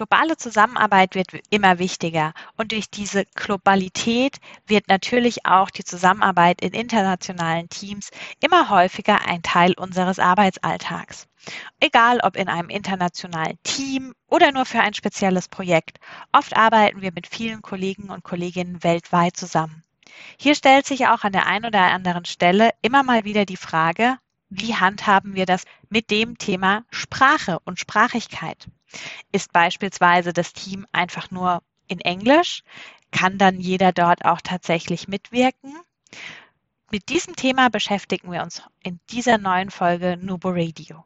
Globale Zusammenarbeit wird immer wichtiger und durch diese Globalität wird natürlich auch die Zusammenarbeit in internationalen Teams immer häufiger ein Teil unseres Arbeitsalltags. Egal ob in einem internationalen Team oder nur für ein spezielles Projekt. Oft arbeiten wir mit vielen Kollegen und Kolleginnen weltweit zusammen. Hier stellt sich auch an der einen oder anderen Stelle immer mal wieder die Frage, wie handhaben wir das mit dem Thema Sprache und Sprachigkeit? Ist beispielsweise das Team einfach nur in Englisch? Kann dann jeder dort auch tatsächlich mitwirken? Mit diesem Thema beschäftigen wir uns in dieser neuen Folge Nubo Radio.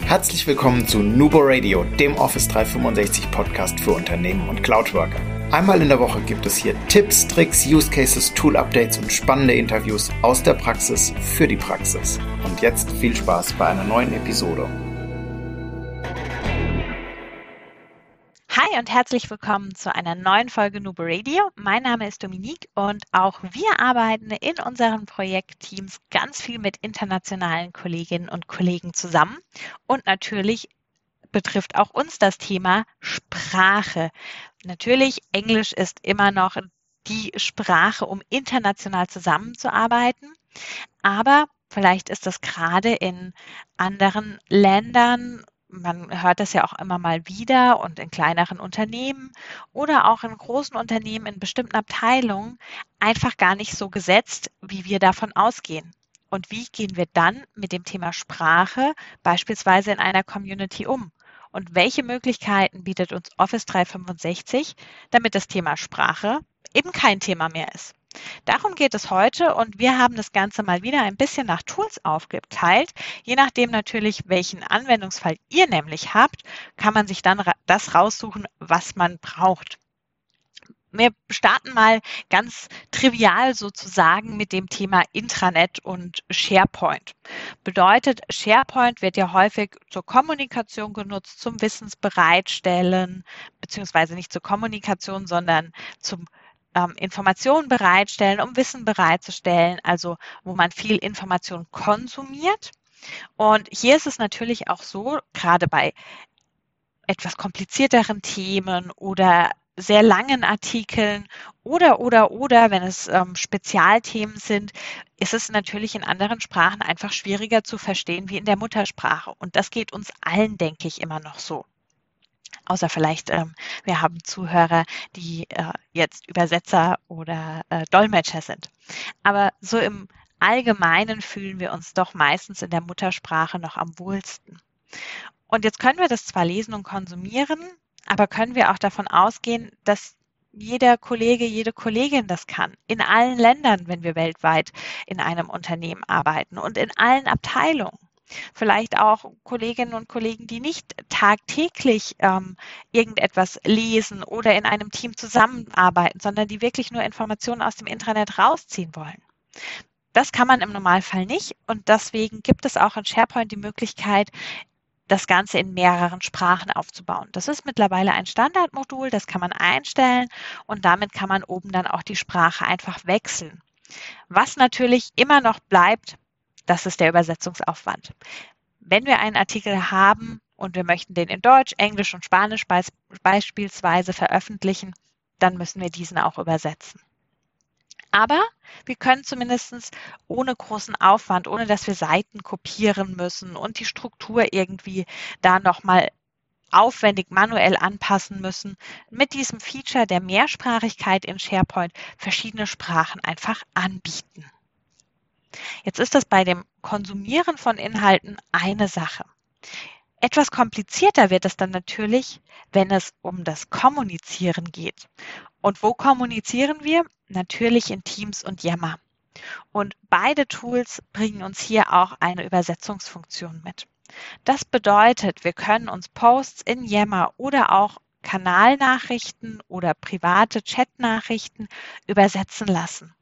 Herzlich willkommen zu Nubo Radio, dem Office 365 Podcast für Unternehmen und Cloudworker. Einmal in der Woche gibt es hier Tipps, Tricks, Use Cases, Tool Updates und spannende Interviews aus der Praxis für die Praxis. Und jetzt viel Spaß bei einer neuen Episode. Hi und herzlich willkommen zu einer neuen Folge Nubo Radio. Mein Name ist Dominique und auch wir arbeiten in unseren Projektteams ganz viel mit internationalen Kolleginnen und Kollegen zusammen und natürlich betrifft auch uns das Thema Sprache. Natürlich, Englisch ist immer noch die Sprache, um international zusammenzuarbeiten. Aber vielleicht ist das gerade in anderen Ländern man hört das ja auch immer mal wieder und in kleineren Unternehmen oder auch in großen Unternehmen in bestimmten Abteilungen einfach gar nicht so gesetzt, wie wir davon ausgehen. Und wie gehen wir dann mit dem Thema Sprache beispielsweise in einer Community um? Und welche Möglichkeiten bietet uns Office 365, damit das Thema Sprache eben kein Thema mehr ist. Darum geht es heute und wir haben das Ganze mal wieder ein bisschen nach Tools aufgeteilt. Je nachdem natürlich, welchen Anwendungsfall ihr nämlich habt, kann man sich dann das raussuchen, was man braucht. Wir starten mal ganz trivial sozusagen mit dem Thema Intranet und SharePoint. Bedeutet, SharePoint wird ja häufig zur Kommunikation genutzt, zum Wissensbereitstellen, beziehungsweise nicht zur Kommunikation, sondern zum ähm, Informationen bereitstellen, um Wissen bereitzustellen, also wo man viel Information konsumiert. Und hier ist es natürlich auch so, gerade bei etwas komplizierteren Themen oder sehr langen Artikeln oder, oder, oder, wenn es ähm, Spezialthemen sind, ist es natürlich in anderen Sprachen einfach schwieriger zu verstehen wie in der Muttersprache. Und das geht uns allen, denke ich, immer noch so. Außer vielleicht, ähm, wir haben Zuhörer, die äh, jetzt Übersetzer oder äh, Dolmetscher sind. Aber so im Allgemeinen fühlen wir uns doch meistens in der Muttersprache noch am wohlsten. Und jetzt können wir das zwar lesen und konsumieren, aber können wir auch davon ausgehen, dass jeder Kollege, jede Kollegin das kann. In allen Ländern, wenn wir weltweit in einem Unternehmen arbeiten und in allen Abteilungen. Vielleicht auch Kolleginnen und Kollegen, die nicht tagtäglich ähm, irgendetwas lesen oder in einem Team zusammenarbeiten, sondern die wirklich nur Informationen aus dem Intranet rausziehen wollen. Das kann man im Normalfall nicht und deswegen gibt es auch in SharePoint die Möglichkeit, das Ganze in mehreren Sprachen aufzubauen. Das ist mittlerweile ein Standardmodul, das kann man einstellen und damit kann man oben dann auch die Sprache einfach wechseln. Was natürlich immer noch bleibt, das ist der Übersetzungsaufwand. Wenn wir einen Artikel haben und wir möchten den in Deutsch, Englisch und Spanisch beispielsweise veröffentlichen, dann müssen wir diesen auch übersetzen. Aber wir können zumindest ohne großen Aufwand, ohne dass wir Seiten kopieren müssen und die Struktur irgendwie da nochmal aufwendig manuell anpassen müssen, mit diesem Feature der Mehrsprachigkeit in SharePoint verschiedene Sprachen einfach anbieten. Jetzt ist das bei dem Konsumieren von Inhalten eine Sache. Etwas komplizierter wird es dann natürlich, wenn es um das Kommunizieren geht. Und wo kommunizieren wir? Natürlich in Teams und Yammer. Und beide Tools bringen uns hier auch eine Übersetzungsfunktion mit. Das bedeutet, wir können uns Posts in Yammer oder auch Kanalnachrichten oder private Chatnachrichten übersetzen lassen.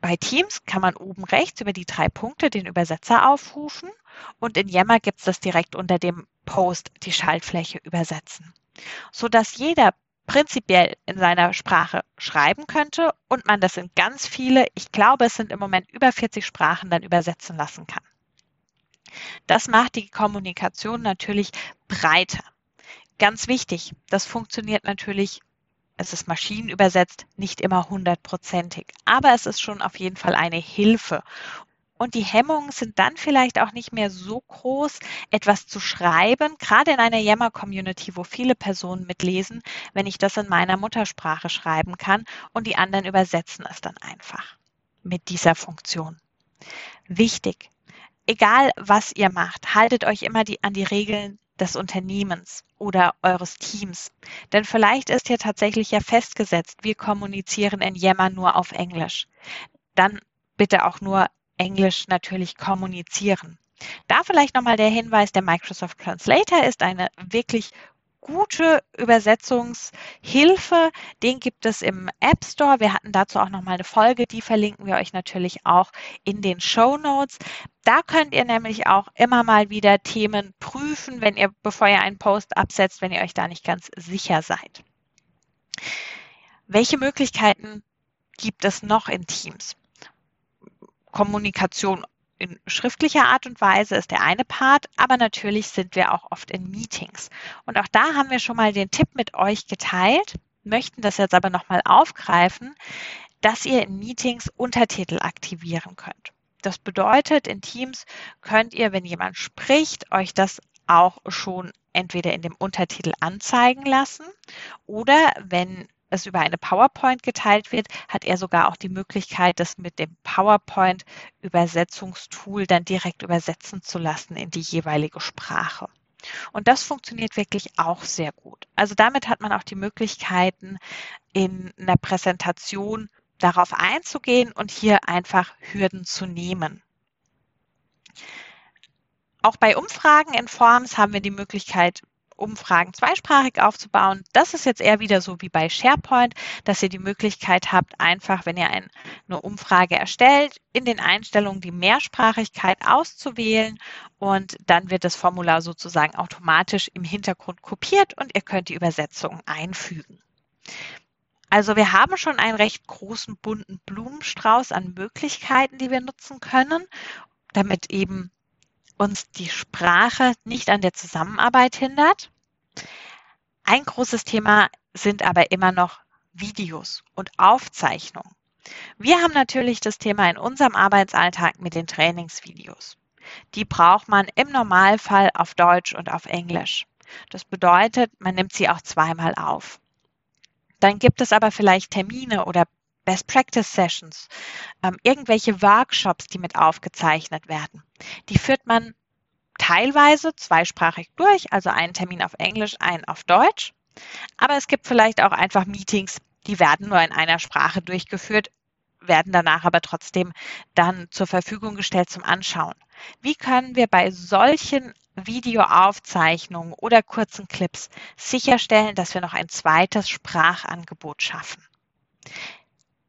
Bei Teams kann man oben rechts über die drei Punkte den Übersetzer aufrufen und in Yammer gibt es das direkt unter dem Post die Schaltfläche übersetzen, sodass jeder prinzipiell in seiner Sprache schreiben könnte und man das in ganz viele, ich glaube, es sind im Moment über 40 Sprachen dann übersetzen lassen kann. Das macht die Kommunikation natürlich breiter. Ganz wichtig, das funktioniert natürlich, es ist maschinenübersetzt, nicht immer hundertprozentig, aber es ist schon auf jeden Fall eine Hilfe. Und die Hemmungen sind dann vielleicht auch nicht mehr so groß, etwas zu schreiben, gerade in einer Yammer-Community, wo viele Personen mitlesen, wenn ich das in meiner Muttersprache schreiben kann und die anderen übersetzen es dann einfach mit dieser Funktion. Wichtig, egal was ihr macht, haltet euch immer die, an die Regeln des Unternehmens oder eures Teams. Denn vielleicht ist hier tatsächlich ja festgesetzt, wir kommunizieren in Yammer nur auf Englisch. Dann bitte auch nur Englisch natürlich kommunizieren. Da vielleicht nochmal der Hinweis, der Microsoft Translator ist eine wirklich gute Übersetzungshilfe. Den gibt es im App Store. Wir hatten dazu auch nochmal eine Folge, die verlinken wir euch natürlich auch in den Show Notes. Da könnt ihr nämlich auch immer mal wieder Themen prüfen, wenn ihr, bevor ihr einen Post absetzt, wenn ihr euch da nicht ganz sicher seid. Welche Möglichkeiten gibt es noch in Teams? Kommunikation in schriftlicher Art und Weise ist der eine Part, aber natürlich sind wir auch oft in Meetings. Und auch da haben wir schon mal den Tipp mit euch geteilt, möchten das jetzt aber nochmal aufgreifen, dass ihr in Meetings Untertitel aktivieren könnt. Das bedeutet, in Teams könnt ihr, wenn jemand spricht, euch das auch schon entweder in dem Untertitel anzeigen lassen oder wenn es über eine PowerPoint geteilt wird, hat er sogar auch die Möglichkeit, das mit dem PowerPoint-Übersetzungstool dann direkt übersetzen zu lassen in die jeweilige Sprache. Und das funktioniert wirklich auch sehr gut. Also damit hat man auch die Möglichkeiten, in einer Präsentation darauf einzugehen und hier einfach Hürden zu nehmen. Auch bei Umfragen in Forms haben wir die Möglichkeit, Umfragen zweisprachig aufzubauen. Das ist jetzt eher wieder so wie bei SharePoint, dass ihr die Möglichkeit habt, einfach, wenn ihr ein, eine Umfrage erstellt, in den Einstellungen die Mehrsprachigkeit auszuwählen und dann wird das Formular sozusagen automatisch im Hintergrund kopiert und ihr könnt die Übersetzung einfügen. Also wir haben schon einen recht großen bunten Blumenstrauß an Möglichkeiten, die wir nutzen können, damit eben uns die Sprache nicht an der Zusammenarbeit hindert. Ein großes Thema sind aber immer noch Videos und Aufzeichnungen. Wir haben natürlich das Thema in unserem Arbeitsalltag mit den Trainingsvideos. Die braucht man im Normalfall auf Deutsch und auf Englisch. Das bedeutet, man nimmt sie auch zweimal auf. Dann gibt es aber vielleicht Termine oder Best Practice Sessions, ähm, irgendwelche Workshops, die mit aufgezeichnet werden. Die führt man teilweise zweisprachig durch, also einen Termin auf Englisch, einen auf Deutsch. Aber es gibt vielleicht auch einfach Meetings, die werden nur in einer Sprache durchgeführt, werden danach aber trotzdem dann zur Verfügung gestellt zum Anschauen. Wie können wir bei solchen Videoaufzeichnungen oder kurzen Clips sicherstellen, dass wir noch ein zweites Sprachangebot schaffen?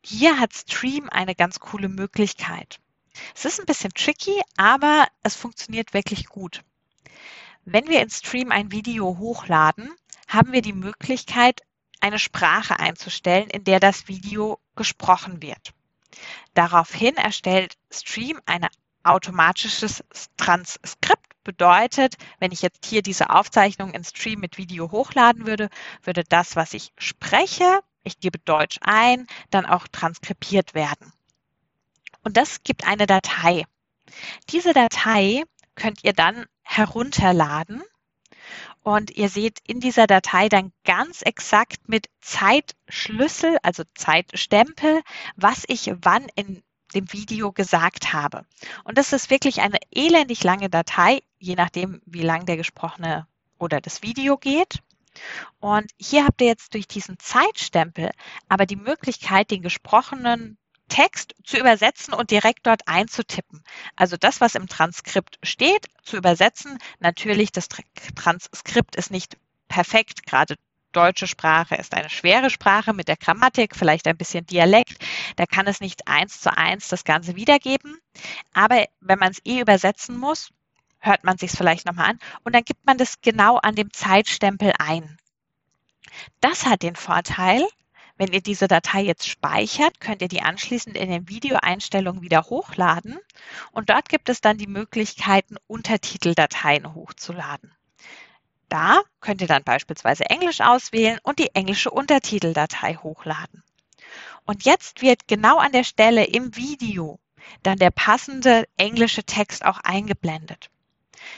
Hier hat Stream eine ganz coole Möglichkeit. Es ist ein bisschen tricky, aber es funktioniert wirklich gut. Wenn wir in Stream ein Video hochladen, haben wir die Möglichkeit, eine Sprache einzustellen, in der das Video gesprochen wird. Daraufhin erstellt Stream ein automatisches Transkript. Bedeutet, wenn ich jetzt hier diese Aufzeichnung in Stream mit Video hochladen würde, würde das, was ich spreche, ich gebe Deutsch ein, dann auch transkribiert werden. Und das gibt eine Datei. Diese Datei könnt ihr dann herunterladen und ihr seht in dieser Datei dann ganz exakt mit Zeitschlüssel, also Zeitstempel, was ich wann in dem Video gesagt habe. Und das ist wirklich eine elendig lange Datei, je nachdem, wie lang der gesprochene oder das Video geht. Und hier habt ihr jetzt durch diesen Zeitstempel aber die Möglichkeit, den gesprochenen Text zu übersetzen und direkt dort einzutippen. Also das, was im Transkript steht, zu übersetzen. Natürlich, das Transkript ist nicht perfekt, gerade deutsche Sprache ist eine schwere Sprache mit der Grammatik, vielleicht ein bisschen Dialekt. Da kann es nicht eins zu eins das Ganze wiedergeben. Aber wenn man es eh übersetzen muss, hört man sich es vielleicht nochmal an und dann gibt man das genau an dem Zeitstempel ein. Das hat den Vorteil, wenn ihr diese Datei jetzt speichert, könnt ihr die anschließend in den Videoeinstellungen wieder hochladen und dort gibt es dann die Möglichkeiten, Untertiteldateien hochzuladen. Da könnt ihr dann beispielsweise Englisch auswählen und die englische Untertiteldatei hochladen. Und jetzt wird genau an der Stelle im Video dann der passende englische Text auch eingeblendet.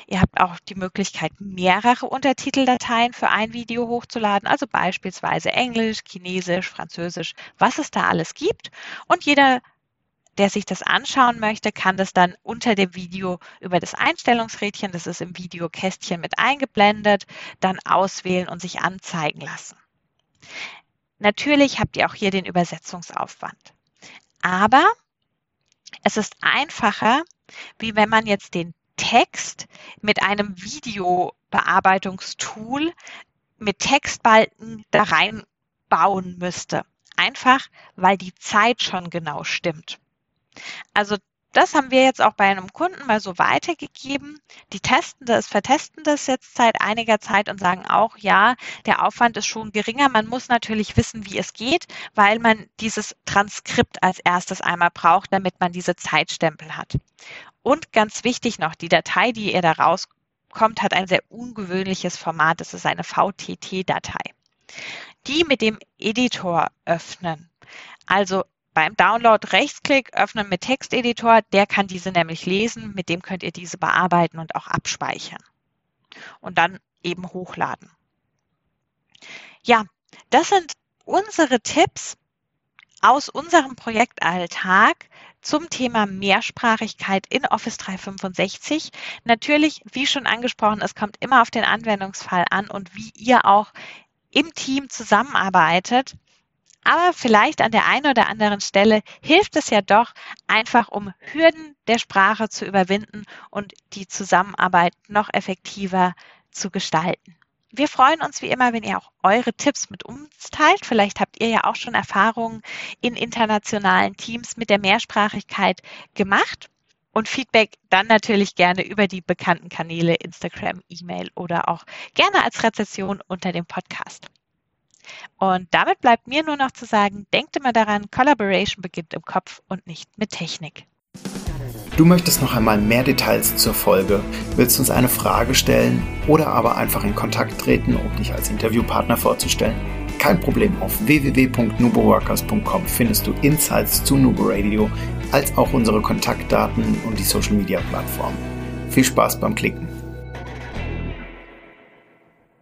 Ihr habt auch die Möglichkeit, mehrere Untertiteldateien für ein Video hochzuladen, also beispielsweise Englisch, Chinesisch, Französisch, was es da alles gibt. Und jeder, der sich das anschauen möchte, kann das dann unter dem Video über das Einstellungsrädchen, das ist im Videokästchen mit eingeblendet, dann auswählen und sich anzeigen lassen. Natürlich habt ihr auch hier den Übersetzungsaufwand. Aber es ist einfacher, wie wenn man jetzt den Text mit einem Videobearbeitungstool mit Textbalken da reinbauen müsste. Einfach, weil die Zeit schon genau stimmt. Also das haben wir jetzt auch bei einem Kunden mal so weitergegeben. Die testen das, vertesten das jetzt seit einiger Zeit und sagen auch, ja, der Aufwand ist schon geringer. Man muss natürlich wissen, wie es geht, weil man dieses Transkript als erstes einmal braucht, damit man diese Zeitstempel hat. Und ganz wichtig noch, die Datei, die ihr da rauskommt, hat ein sehr ungewöhnliches Format. Das ist eine VTT-Datei. Die mit dem Editor öffnen. Also beim Download Rechtsklick öffnen mit Texteditor, der kann diese nämlich lesen, mit dem könnt ihr diese bearbeiten und auch abspeichern. Und dann eben hochladen. Ja, das sind unsere Tipps aus unserem Projektalltag zum Thema Mehrsprachigkeit in Office 365. Natürlich, wie schon angesprochen, es kommt immer auf den Anwendungsfall an und wie ihr auch im Team zusammenarbeitet. Aber vielleicht an der einen oder anderen Stelle hilft es ja doch, einfach um Hürden der Sprache zu überwinden und die Zusammenarbeit noch effektiver zu gestalten. Wir freuen uns wie immer, wenn ihr auch eure Tipps mit uns teilt. Vielleicht habt ihr ja auch schon Erfahrungen in internationalen Teams mit der Mehrsprachigkeit gemacht. Und Feedback dann natürlich gerne über die bekannten Kanäle Instagram, E-Mail oder auch gerne als Rezession unter dem Podcast. Und damit bleibt mir nur noch zu sagen, denkt immer daran, Collaboration beginnt im Kopf und nicht mit Technik. Du möchtest noch einmal mehr Details zur Folge, willst uns eine Frage stellen oder aber einfach in Kontakt treten, um dich als Interviewpartner vorzustellen? Kein Problem, auf www.nuboworkers.com findest du Insights zu Nubo Radio, als auch unsere Kontaktdaten und die Social Media Plattform. Viel Spaß beim Klicken!